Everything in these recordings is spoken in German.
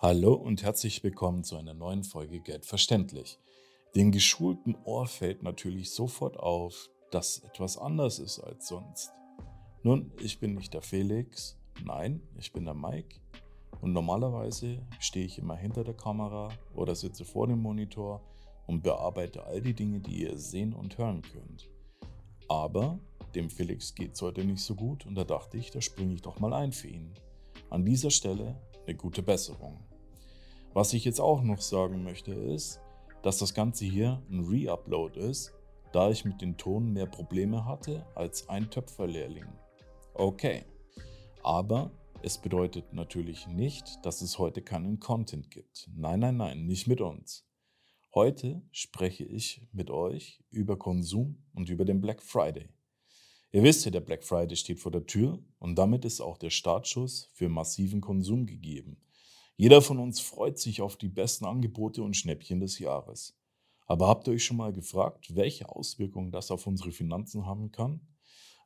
Hallo und herzlich willkommen zu einer neuen Folge Geld verständlich. Den geschulten Ohr fällt natürlich sofort auf, dass etwas anders ist als sonst. Nun, ich bin nicht der Felix, nein, ich bin der Mike und normalerweise stehe ich immer hinter der Kamera oder sitze vor dem Monitor und bearbeite all die Dinge, die ihr sehen und hören könnt. Aber dem Felix geht es heute nicht so gut und da dachte ich, da springe ich doch mal ein für ihn. An dieser Stelle eine gute Besserung. Was ich jetzt auch noch sagen möchte ist, dass das Ganze hier ein Re-Upload ist, da ich mit dem Ton mehr Probleme hatte als ein Töpferlehrling. Okay, aber es bedeutet natürlich nicht, dass es heute keinen Content gibt. Nein, nein, nein, nicht mit uns. Heute spreche ich mit euch über Konsum und über den Black Friday. Ihr wisst ja, der Black Friday steht vor der Tür und damit ist auch der Startschuss für massiven Konsum gegeben. Jeder von uns freut sich auf die besten Angebote und Schnäppchen des Jahres. Aber habt ihr euch schon mal gefragt, welche Auswirkungen das auf unsere Finanzen haben kann?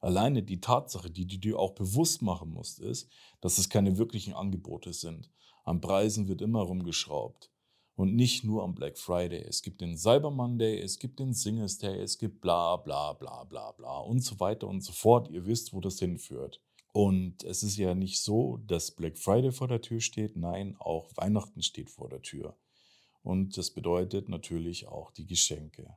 Alleine die Tatsache, die du dir auch bewusst machen musst, ist, dass es keine wirklichen Angebote sind. An Preisen wird immer rumgeschraubt. Und nicht nur am Black Friday. Es gibt den Cyber Monday, es gibt den Singles Day, es gibt bla bla bla bla bla und so weiter und so fort. Ihr wisst, wo das hinführt. Und es ist ja nicht so, dass Black Friday vor der Tür steht, nein, auch Weihnachten steht vor der Tür. Und das bedeutet natürlich auch die Geschenke.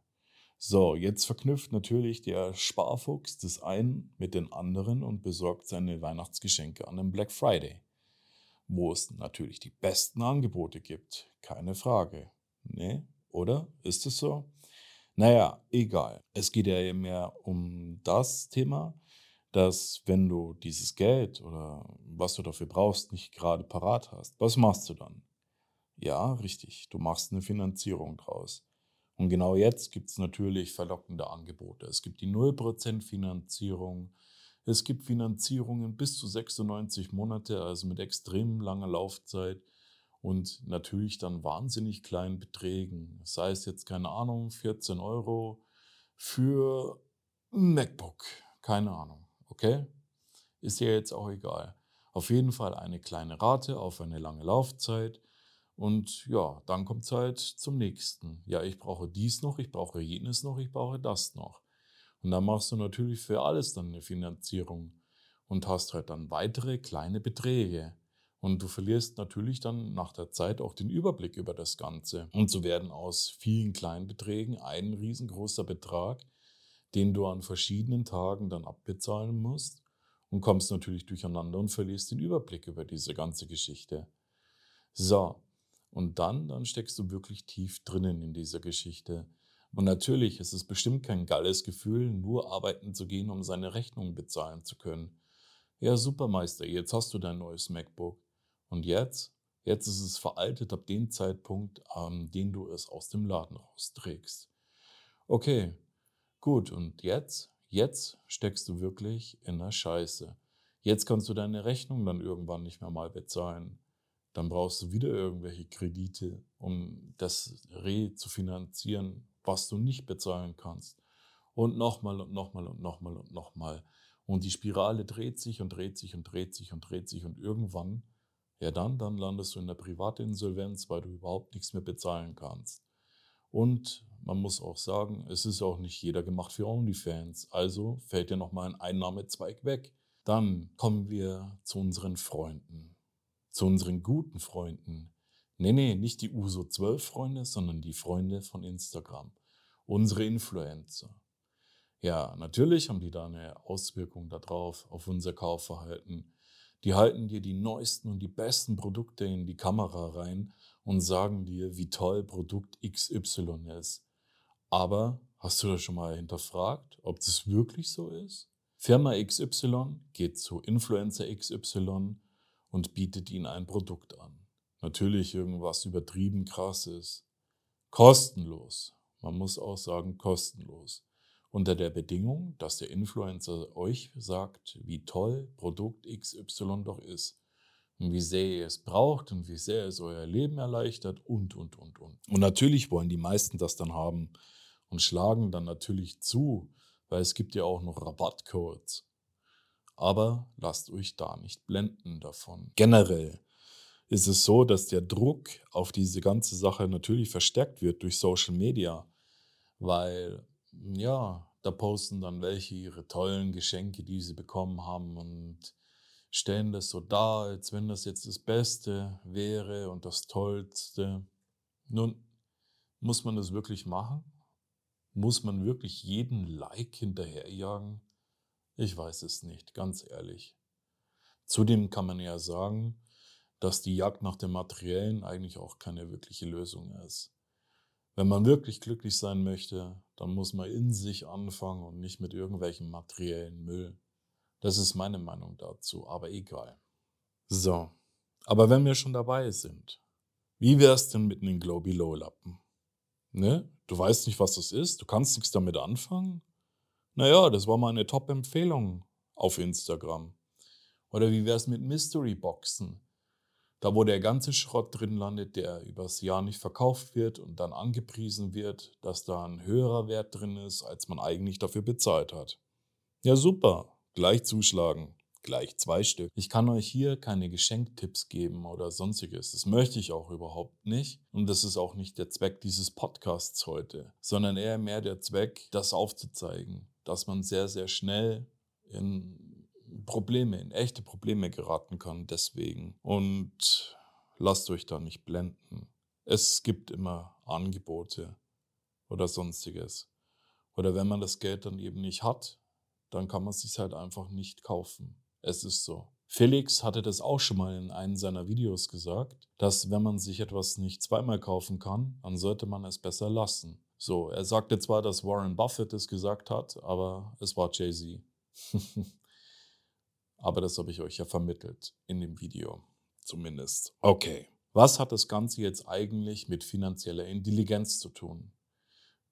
So, jetzt verknüpft natürlich der Sparfuchs das einen mit den anderen und besorgt seine Weihnachtsgeschenke an dem Black Friday, wo es natürlich die besten Angebote gibt, keine Frage. Ne? Oder? Ist es so? Naja, egal. Es geht ja mehr um das Thema, dass wenn du dieses Geld oder was du dafür brauchst, nicht gerade parat hast, was machst du dann? Ja, richtig, du machst eine Finanzierung draus. Und genau jetzt gibt es natürlich verlockende Angebote. Es gibt die 0% Finanzierung, es gibt Finanzierungen bis zu 96 Monate, also mit extrem langer Laufzeit und natürlich dann wahnsinnig kleinen Beträgen. Sei es jetzt, keine Ahnung, 14 Euro für ein MacBook, keine Ahnung. Okay? Ist ja jetzt auch egal. Auf jeden Fall eine kleine Rate auf eine lange Laufzeit. Und ja, dann kommt es halt zum nächsten. Ja, ich brauche dies noch, ich brauche jenes noch, ich brauche das noch. Und dann machst du natürlich für alles dann eine Finanzierung und hast halt dann weitere kleine Beträge. Und du verlierst natürlich dann nach der Zeit auch den Überblick über das Ganze. Und so werden aus vielen kleinen Beträgen ein riesengroßer Betrag, den du an verschiedenen Tagen dann abbezahlen musst und kommst natürlich durcheinander und verlierst den Überblick über diese ganze Geschichte. So, und dann, dann steckst du wirklich tief drinnen in dieser Geschichte. Und natürlich ist es bestimmt kein geiles Gefühl, nur arbeiten zu gehen, um seine Rechnungen bezahlen zu können. Ja, Supermeister, jetzt hast du dein neues MacBook. Und jetzt? Jetzt ist es veraltet ab dem Zeitpunkt, an dem du es aus dem Laden rausträgst. Okay, Gut, und jetzt? Jetzt steckst du wirklich in der Scheiße. Jetzt kannst du deine Rechnung dann irgendwann nicht mehr mal bezahlen. Dann brauchst du wieder irgendwelche Kredite, um das Re zu finanzieren, was du nicht bezahlen kannst. Und nochmal und nochmal und nochmal und nochmal. Und die Spirale dreht sich und dreht sich und dreht sich und dreht sich und irgendwann, ja dann, dann landest du in der Privatinsolvenz, weil du überhaupt nichts mehr bezahlen kannst. Und man muss auch sagen, es ist auch nicht jeder gemacht für OnlyFans. Also fällt ja nochmal ein Einnahmezweig weg. Dann kommen wir zu unseren Freunden. Zu unseren guten Freunden. Nee, nee, nicht die USO 12 Freunde, sondern die Freunde von Instagram. Unsere Influencer. Ja, natürlich haben die da eine Auswirkung darauf, auf unser Kaufverhalten. Die halten dir die neuesten und die besten Produkte in die Kamera rein und sagen dir, wie toll Produkt XY ist. Aber hast du das schon mal hinterfragt, ob das wirklich so ist? Firma XY geht zu Influencer XY und bietet ihnen ein Produkt an. Natürlich irgendwas übertrieben krasses. Kostenlos. Man muss auch sagen kostenlos. Unter der Bedingung, dass der Influencer euch sagt, wie toll Produkt XY doch ist und wie sehr ihr es braucht und wie sehr es euer Leben erleichtert und, und, und, und. Und natürlich wollen die meisten das dann haben und schlagen dann natürlich zu, weil es gibt ja auch noch Rabattcodes. Aber lasst euch da nicht blenden davon. Generell ist es so, dass der Druck auf diese ganze Sache natürlich verstärkt wird durch Social Media, weil ja, da posten dann welche ihre tollen Geschenke, die sie bekommen haben und stellen das so dar, als wenn das jetzt das Beste wäre und das Tollste. Nun, muss man das wirklich machen? Muss man wirklich jeden Like hinterherjagen? Ich weiß es nicht, ganz ehrlich. Zudem kann man ja sagen, dass die Jagd nach dem Materiellen eigentlich auch keine wirkliche Lösung ist. Wenn man wirklich glücklich sein möchte, dann muss man in sich anfangen und nicht mit irgendwelchen materiellen Müll. Das ist meine Meinung dazu, aber egal. So, aber wenn wir schon dabei sind, wie wär's denn mit einem Globi-Low-Lappen? Ne? Du weißt nicht, was das ist, du kannst nichts damit anfangen? Naja, das war meine Top-Empfehlung auf Instagram. Oder wie wär's mit Mystery-Boxen? Da, wo der ganze Schrott drin landet, der übers Jahr nicht verkauft wird und dann angepriesen wird, dass da ein höherer Wert drin ist, als man eigentlich dafür bezahlt hat. Ja, super. Gleich zuschlagen. Gleich zwei Stück. Ich kann euch hier keine Geschenktipps geben oder sonstiges. Das möchte ich auch überhaupt nicht. Und das ist auch nicht der Zweck dieses Podcasts heute, sondern eher mehr der Zweck, das aufzuzeigen, dass man sehr, sehr schnell in Probleme, in echte Probleme geraten kann deswegen. Und lasst euch da nicht blenden. Es gibt immer Angebote oder sonstiges. Oder wenn man das Geld dann eben nicht hat, dann kann man es sich halt einfach nicht kaufen. Es ist so. Felix hatte das auch schon mal in einem seiner Videos gesagt, dass wenn man sich etwas nicht zweimal kaufen kann, dann sollte man es besser lassen. So, er sagte zwar, dass Warren Buffett es gesagt hat, aber es war Jay-Z. Aber das habe ich euch ja vermittelt in dem Video zumindest. Okay, was hat das Ganze jetzt eigentlich mit finanzieller Intelligenz zu tun?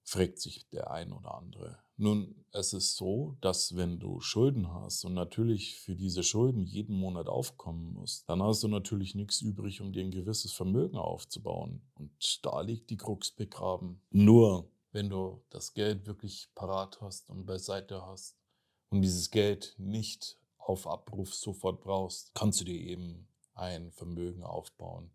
fragt sich der ein oder andere. Nun, es ist so, dass wenn du Schulden hast und natürlich für diese Schulden jeden Monat aufkommen musst, dann hast du natürlich nichts übrig, um dir ein gewisses Vermögen aufzubauen. Und da liegt die Krux begraben. Nur, wenn du das Geld wirklich parat hast und beiseite hast und dieses Geld nicht auf Abruf sofort brauchst, kannst du dir eben ein Vermögen aufbauen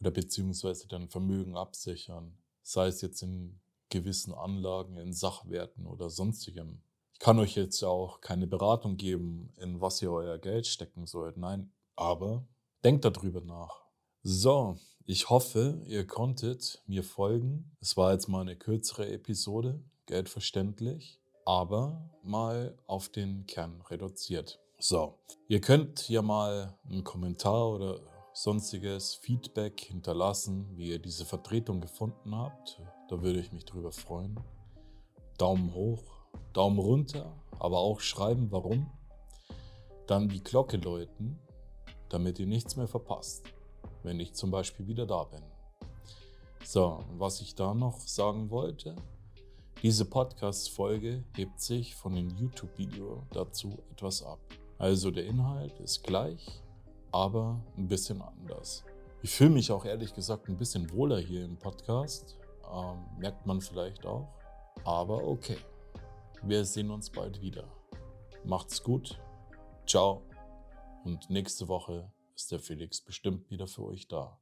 oder beziehungsweise dein Vermögen absichern, sei es jetzt in gewissen Anlagen, in Sachwerten oder sonstigem. Ich kann euch jetzt auch keine Beratung geben, in was ihr euer Geld stecken sollt. Nein, aber denkt darüber nach. So, ich hoffe, ihr konntet mir folgen. Es war jetzt mal eine kürzere Episode, geldverständlich, aber mal auf den Kern reduziert. So, ihr könnt ja mal einen Kommentar oder sonstiges Feedback hinterlassen, wie ihr diese Vertretung gefunden habt. Da würde ich mich drüber freuen. Daumen hoch, Daumen runter, aber auch schreiben, warum. Dann die Glocke läuten, damit ihr nichts mehr verpasst, wenn ich zum Beispiel wieder da bin. So, was ich da noch sagen wollte, diese Podcast-Folge hebt sich von dem YouTube-Video dazu etwas ab. Also der Inhalt ist gleich, aber ein bisschen anders. Ich fühle mich auch ehrlich gesagt ein bisschen wohler hier im Podcast. Ähm, merkt man vielleicht auch. Aber okay. Wir sehen uns bald wieder. Macht's gut. Ciao. Und nächste Woche ist der Felix bestimmt wieder für euch da.